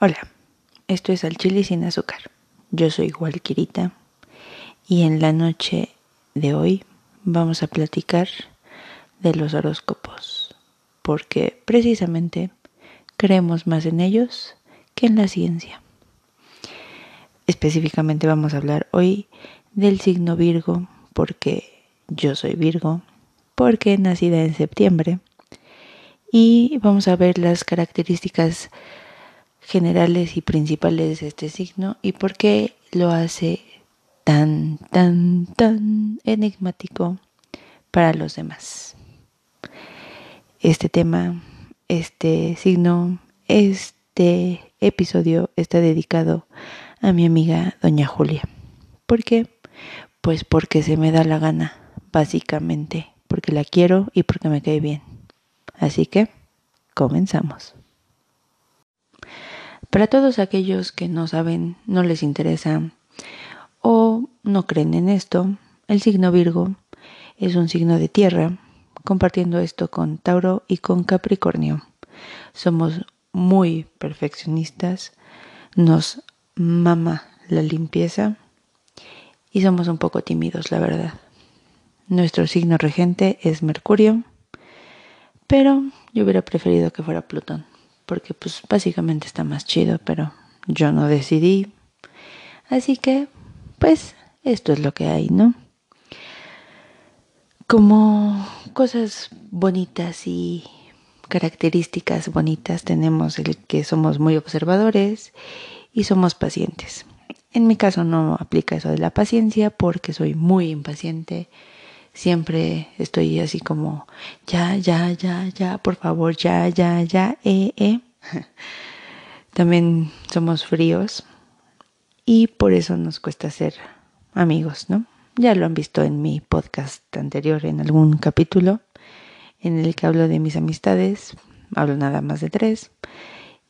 Hola, esto es Al Chile sin azúcar. Yo soy Walkirita y en la noche de hoy vamos a platicar de los horóscopos, porque precisamente creemos más en ellos que en la ciencia. Específicamente vamos a hablar hoy del signo Virgo, porque yo soy Virgo, porque nacida en septiembre, y vamos a ver las características generales y principales de este signo y por qué lo hace tan, tan, tan enigmático para los demás. Este tema, este signo, este episodio está dedicado a mi amiga doña Julia. ¿Por qué? Pues porque se me da la gana, básicamente, porque la quiero y porque me cae bien. Así que, comenzamos. Para todos aquellos que no saben, no les interesa o no creen en esto, el signo Virgo es un signo de tierra, compartiendo esto con Tauro y con Capricornio. Somos muy perfeccionistas, nos mama la limpieza y somos un poco tímidos, la verdad. Nuestro signo regente es Mercurio, pero yo hubiera preferido que fuera Plutón porque pues básicamente está más chido, pero yo no decidí. Así que, pues, esto es lo que hay, ¿no? Como cosas bonitas y características bonitas tenemos el que somos muy observadores y somos pacientes. En mi caso no aplica eso de la paciencia porque soy muy impaciente siempre estoy así como, ya, ya, ya, ya, por favor, ya, ya, ya, eh, eh. También somos fríos y por eso nos cuesta ser amigos, ¿no? Ya lo han visto en mi podcast anterior, en algún capítulo, en el que hablo de mis amistades, hablo nada más de tres,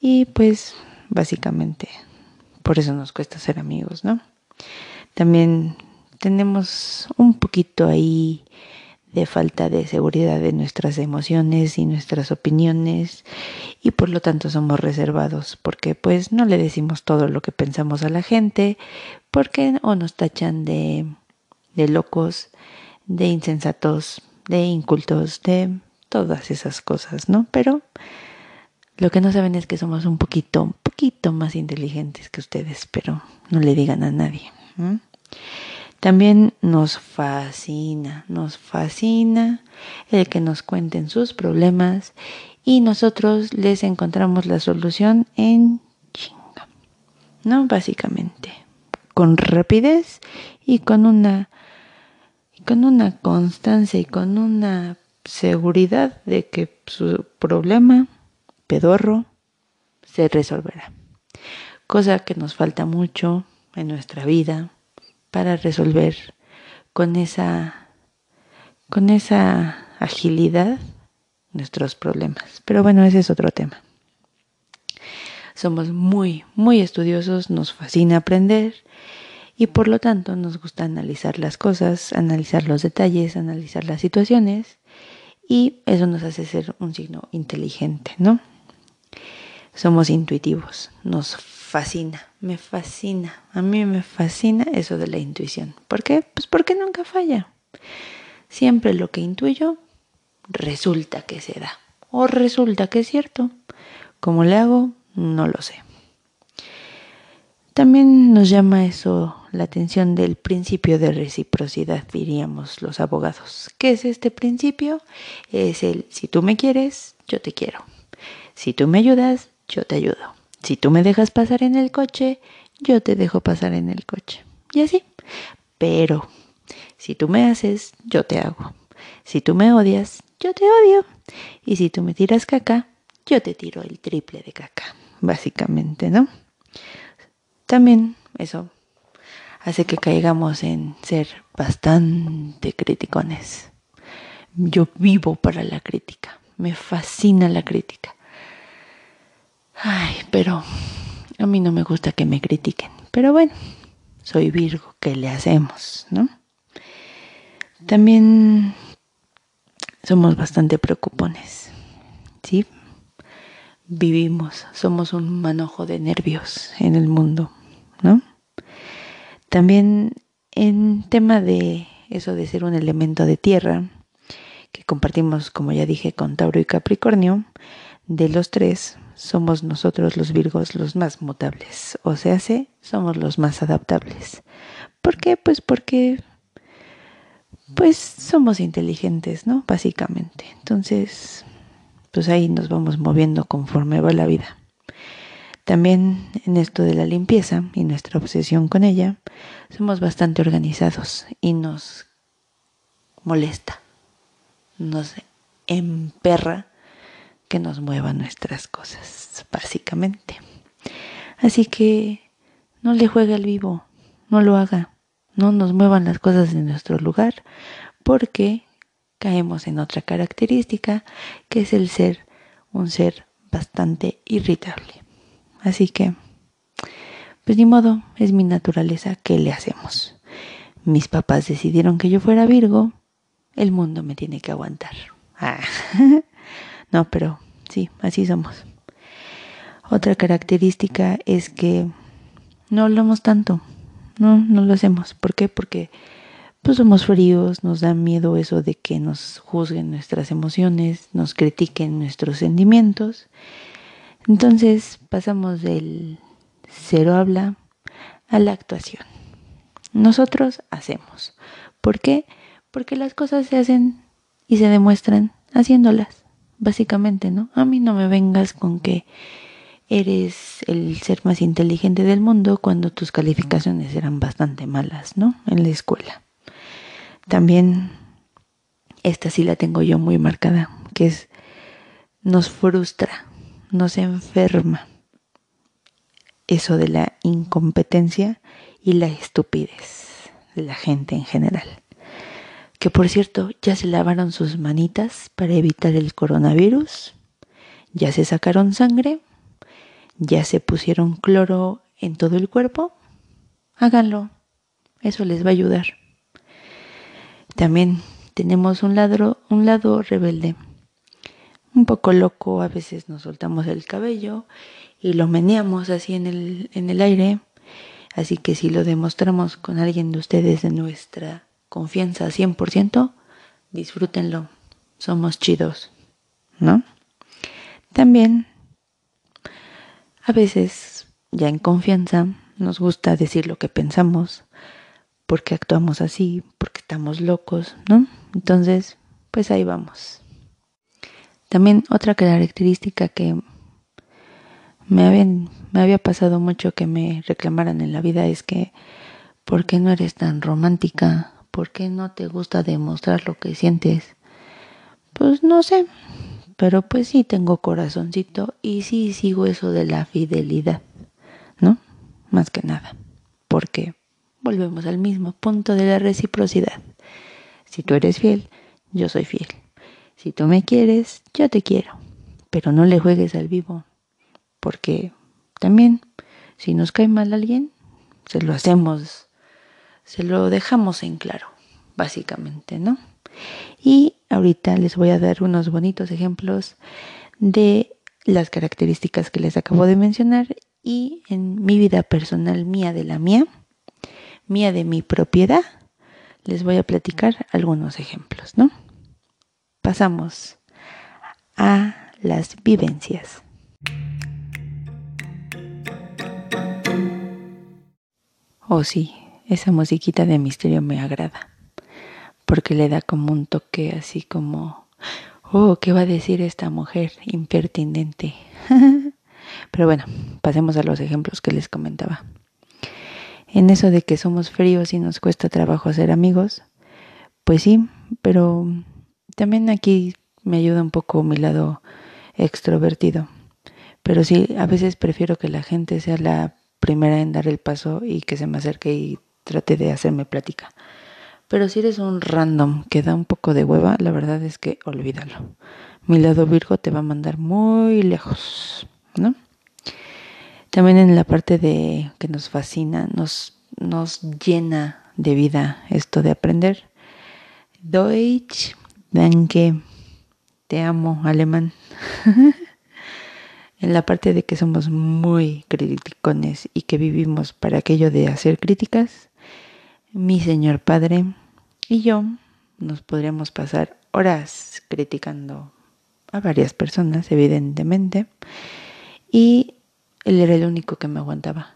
y pues básicamente por eso nos cuesta ser amigos, ¿no? También tenemos un poquito ahí de falta de seguridad de nuestras emociones y nuestras opiniones y por lo tanto somos reservados porque pues no le decimos todo lo que pensamos a la gente porque o nos tachan de, de locos, de insensatos, de incultos, de todas esas cosas, ¿no? Pero lo que no saben es que somos un poquito, un poquito más inteligentes que ustedes, pero no le digan a nadie. También nos fascina, nos fascina el que nos cuenten sus problemas y nosotros les encontramos la solución en chinga. ¿No? Básicamente, con rapidez y con una con una constancia y con una seguridad de que su problema pedorro se resolverá. Cosa que nos falta mucho en nuestra vida, para resolver con esa, con esa agilidad nuestros problemas. Pero bueno, ese es otro tema. Somos muy, muy estudiosos, nos fascina aprender y por lo tanto nos gusta analizar las cosas, analizar los detalles, analizar las situaciones y eso nos hace ser un signo inteligente, ¿no? Somos intuitivos, nos fascina, me fascina, a mí me fascina eso de la intuición. ¿Por qué? Pues porque nunca falla. Siempre lo que intuyo resulta que se da o resulta que es cierto. ¿Cómo le hago? No lo sé. También nos llama eso la atención del principio de reciprocidad, diríamos los abogados. ¿Qué es este principio? Es el si tú me quieres, yo te quiero. Si tú me ayudas, yo te ayudo. Si tú me dejas pasar en el coche, yo te dejo pasar en el coche. Y así. Pero si tú me haces, yo te hago. Si tú me odias, yo te odio. Y si tú me tiras caca, yo te tiro el triple de caca. Básicamente, ¿no? También eso hace que caigamos en ser bastante criticones. Yo vivo para la crítica. Me fascina la crítica. Ay, pero a mí no me gusta que me critiquen. Pero bueno, soy Virgo, ¿qué le hacemos, no? También somos bastante preocupones, ¿sí? vivimos, somos un manojo de nervios en el mundo, ¿no? También en tema de eso de ser un elemento de tierra, que compartimos, como ya dije, con Tauro y Capricornio, de los tres, somos nosotros los Virgos los más mutables, o sea, sí, somos los más adaptables. ¿Por qué? Pues porque pues somos inteligentes, ¿no? Básicamente. Entonces, pues ahí nos vamos moviendo conforme va la vida. También en esto de la limpieza y nuestra obsesión con ella, somos bastante organizados y nos molesta, nos emperra que nos muevan nuestras cosas, básicamente. Así que no le juegue al vivo, no lo haga, no nos muevan las cosas en nuestro lugar, porque caemos en otra característica que es el ser un ser bastante irritable. Así que, pues ni modo, es mi naturaleza, ¿qué le hacemos? Mis papás decidieron que yo fuera Virgo, el mundo me tiene que aguantar. Ah. no, pero sí, así somos. Otra característica es que no hablamos tanto. No, no lo hacemos. ¿Por qué? Porque pues somos fríos, nos da miedo eso de que nos juzguen nuestras emociones, nos critiquen nuestros sentimientos entonces pasamos del cero habla a la actuación. Nosotros hacemos. ¿Por qué? Porque las cosas se hacen y se demuestran haciéndolas, básicamente, ¿no? A mí no me vengas con que eres el ser más inteligente del mundo cuando tus calificaciones eran bastante malas, ¿no? En la escuela. También esta sí la tengo yo muy marcada, que es nos frustra nos enferma eso de la incompetencia y la estupidez de la gente en general. Que por cierto, ya se lavaron sus manitas para evitar el coronavirus, ya se sacaron sangre, ya se pusieron cloro en todo el cuerpo. Háganlo, eso les va a ayudar. También tenemos un, ladro, un lado rebelde un poco loco, a veces nos soltamos el cabello y lo meneamos así en el, en el aire. Así que si lo demostramos con alguien de ustedes de nuestra confianza 100%, disfrútenlo. Somos chidos, ¿no? También, a veces, ya en confianza, nos gusta decir lo que pensamos, porque actuamos así, porque estamos locos, ¿no? Entonces, pues ahí vamos. También otra característica que me, me había pasado mucho que me reclamaran en la vida es que ¿por qué no eres tan romántica? ¿Por qué no te gusta demostrar lo que sientes? Pues no sé, pero pues sí tengo corazoncito y sí sigo eso de la fidelidad, ¿no? Más que nada, porque volvemos al mismo punto de la reciprocidad. Si tú eres fiel, yo soy fiel. Si tú me quieres, yo te quiero, pero no le juegues al vivo, porque también si nos cae mal alguien, se lo hacemos, se lo dejamos en claro, básicamente, ¿no? Y ahorita les voy a dar unos bonitos ejemplos de las características que les acabo de mencionar y en mi vida personal mía de la mía, mía de mi propiedad, les voy a platicar algunos ejemplos, ¿no? pasamos a las vivencias. Oh sí, esa musiquita de misterio me agrada, porque le da como un toque así como, oh, ¿qué va a decir esta mujer impertinente? Pero bueno, pasemos a los ejemplos que les comentaba. En eso de que somos fríos y nos cuesta trabajo hacer amigos, pues sí, pero también aquí me ayuda un poco mi lado extrovertido. Pero sí, a veces prefiero que la gente sea la primera en dar el paso y que se me acerque y trate de hacerme plática. Pero si eres un random que da un poco de hueva, la verdad es que olvídalo. Mi lado Virgo te va a mandar muy lejos, ¿no? También en la parte de que nos fascina, nos, nos llena de vida esto de aprender. Deutsch Danke, te amo, alemán. en la parte de que somos muy criticones y que vivimos para aquello de hacer críticas, mi señor padre y yo nos podríamos pasar horas criticando a varias personas, evidentemente, y él era el único que me aguantaba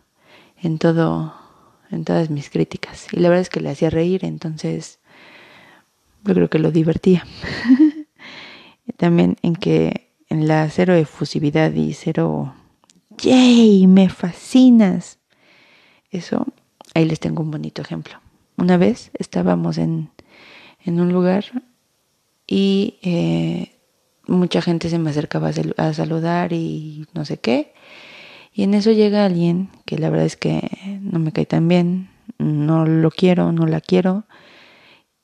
en todo, en todas mis críticas. Y la verdad es que le hacía reír, entonces yo creo que lo divertía. También en que en la cero efusividad y cero, ¡yay! Me fascinas. Eso, ahí les tengo un bonito ejemplo. Una vez estábamos en, en un lugar y eh, mucha gente se me acercaba a saludar y no sé qué. Y en eso llega alguien que la verdad es que no me cae tan bien, no lo quiero, no la quiero,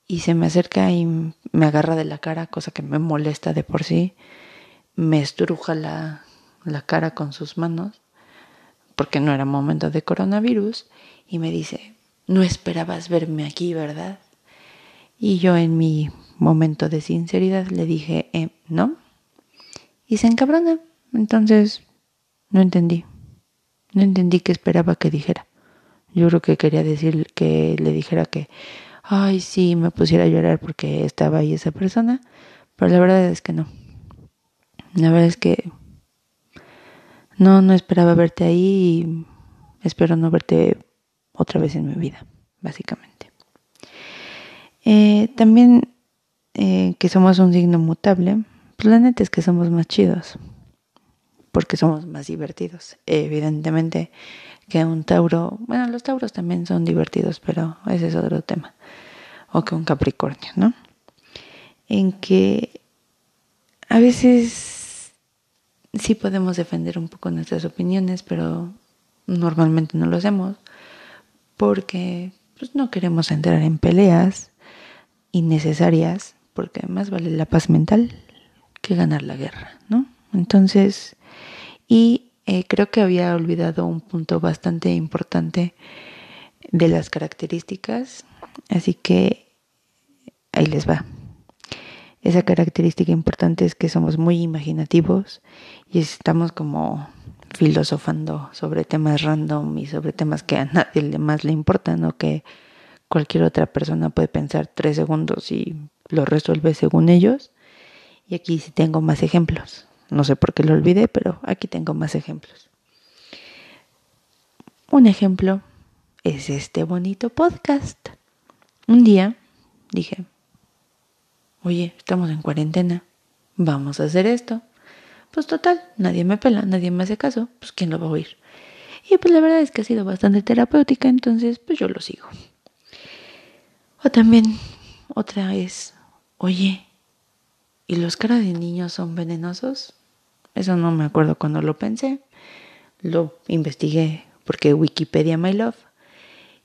y se me acerca y me agarra de la cara, cosa que me molesta de por sí, me estruja la, la cara con sus manos, porque no era momento de coronavirus, y me dice, no esperabas verme aquí, ¿verdad? Y yo en mi momento de sinceridad le dije, eh, no. Y se encabrona. Entonces, no entendí. No entendí qué esperaba que dijera. Yo creo que quería decir que le dijera que, ay, sí, me pusiera a llorar porque estaba ahí esa persona, pero la verdad es que no. La verdad es que no, no esperaba verte ahí y espero no verte otra vez en mi vida, básicamente. Eh, también eh, que somos un signo mutable, pues la neta es que somos más chidos porque somos más divertidos. Evidentemente que un Tauro, bueno, los Tauros también son divertidos, pero ese es otro tema. O que un Capricornio, ¿no? En que a veces sí podemos defender un poco nuestras opiniones, pero normalmente no lo hacemos porque pues, no queremos entrar en peleas innecesarias, porque más vale la paz mental que ganar la guerra, ¿no? Entonces, y eh, creo que había olvidado un punto bastante importante de las características, así que ahí les va. Esa característica importante es que somos muy imaginativos y estamos como filosofando sobre temas random y sobre temas que a nadie más le importan o que cualquier otra persona puede pensar tres segundos y lo resuelve según ellos. Y aquí sí tengo más ejemplos. No sé por qué lo olvidé, pero aquí tengo más ejemplos. Un ejemplo es este bonito podcast. Un día dije, oye, estamos en cuarentena, vamos a hacer esto. Pues total, nadie me pela, nadie me hace caso, pues ¿quién lo va a oír? Y pues la verdad es que ha sido bastante terapéutica, entonces pues yo lo sigo. O también otra es, oye, ¿y los caras de niños son venenosos? Eso no me acuerdo cuando lo pensé. Lo investigué porque Wikipedia My Love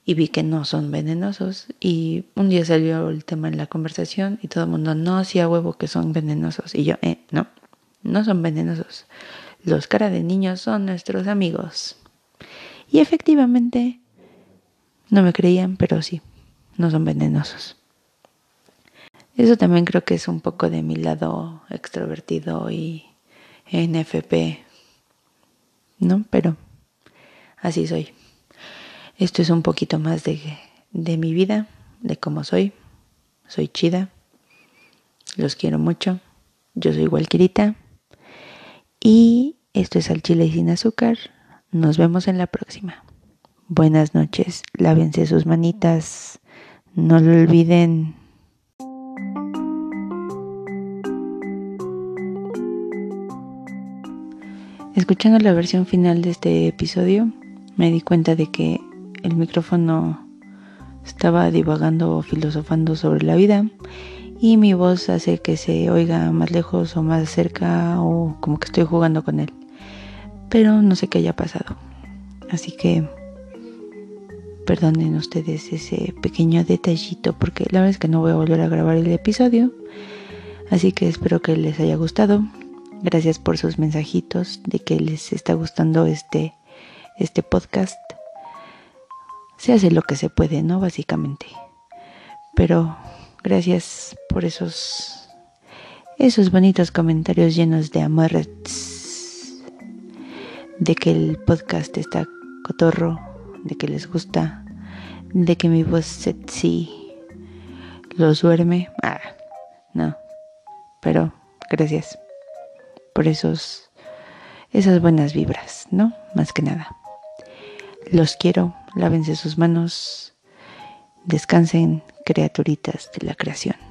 y vi que no son venenosos. Y un día salió el tema en la conversación y todo el mundo, no, sí a huevo que son venenosos. Y yo, eh, no, no son venenosos. Los cara de niños son nuestros amigos. Y efectivamente, no me creían, pero sí, no son venenosos. Eso también creo que es un poco de mi lado extrovertido y NFP, ¿no? Pero así soy. Esto es un poquito más de, de mi vida, de cómo soy. Soy chida. Los quiero mucho. Yo soy Walquirita. Y esto es al chile sin azúcar. Nos vemos en la próxima. Buenas noches. Lávense sus manitas. No lo olviden. Escuchando la versión final de este episodio, me di cuenta de que el micrófono estaba divagando o filosofando sobre la vida y mi voz hace que se oiga más lejos o más cerca o como que estoy jugando con él. Pero no sé qué haya pasado. Así que perdonen ustedes ese pequeño detallito porque la verdad es que no voy a volver a grabar el episodio. Así que espero que les haya gustado. Gracias por sus mensajitos de que les está gustando este, este podcast. Se hace lo que se puede, ¿no? Básicamente. Pero gracias por esos, esos bonitos comentarios llenos de amor. de que el podcast está cotorro, de que les gusta, de que mi voz sexy los duerme. Ah, no. Pero gracias por esos esas buenas vibras, ¿no? Más que nada. Los quiero, lávense sus manos, descansen, criaturitas de la creación.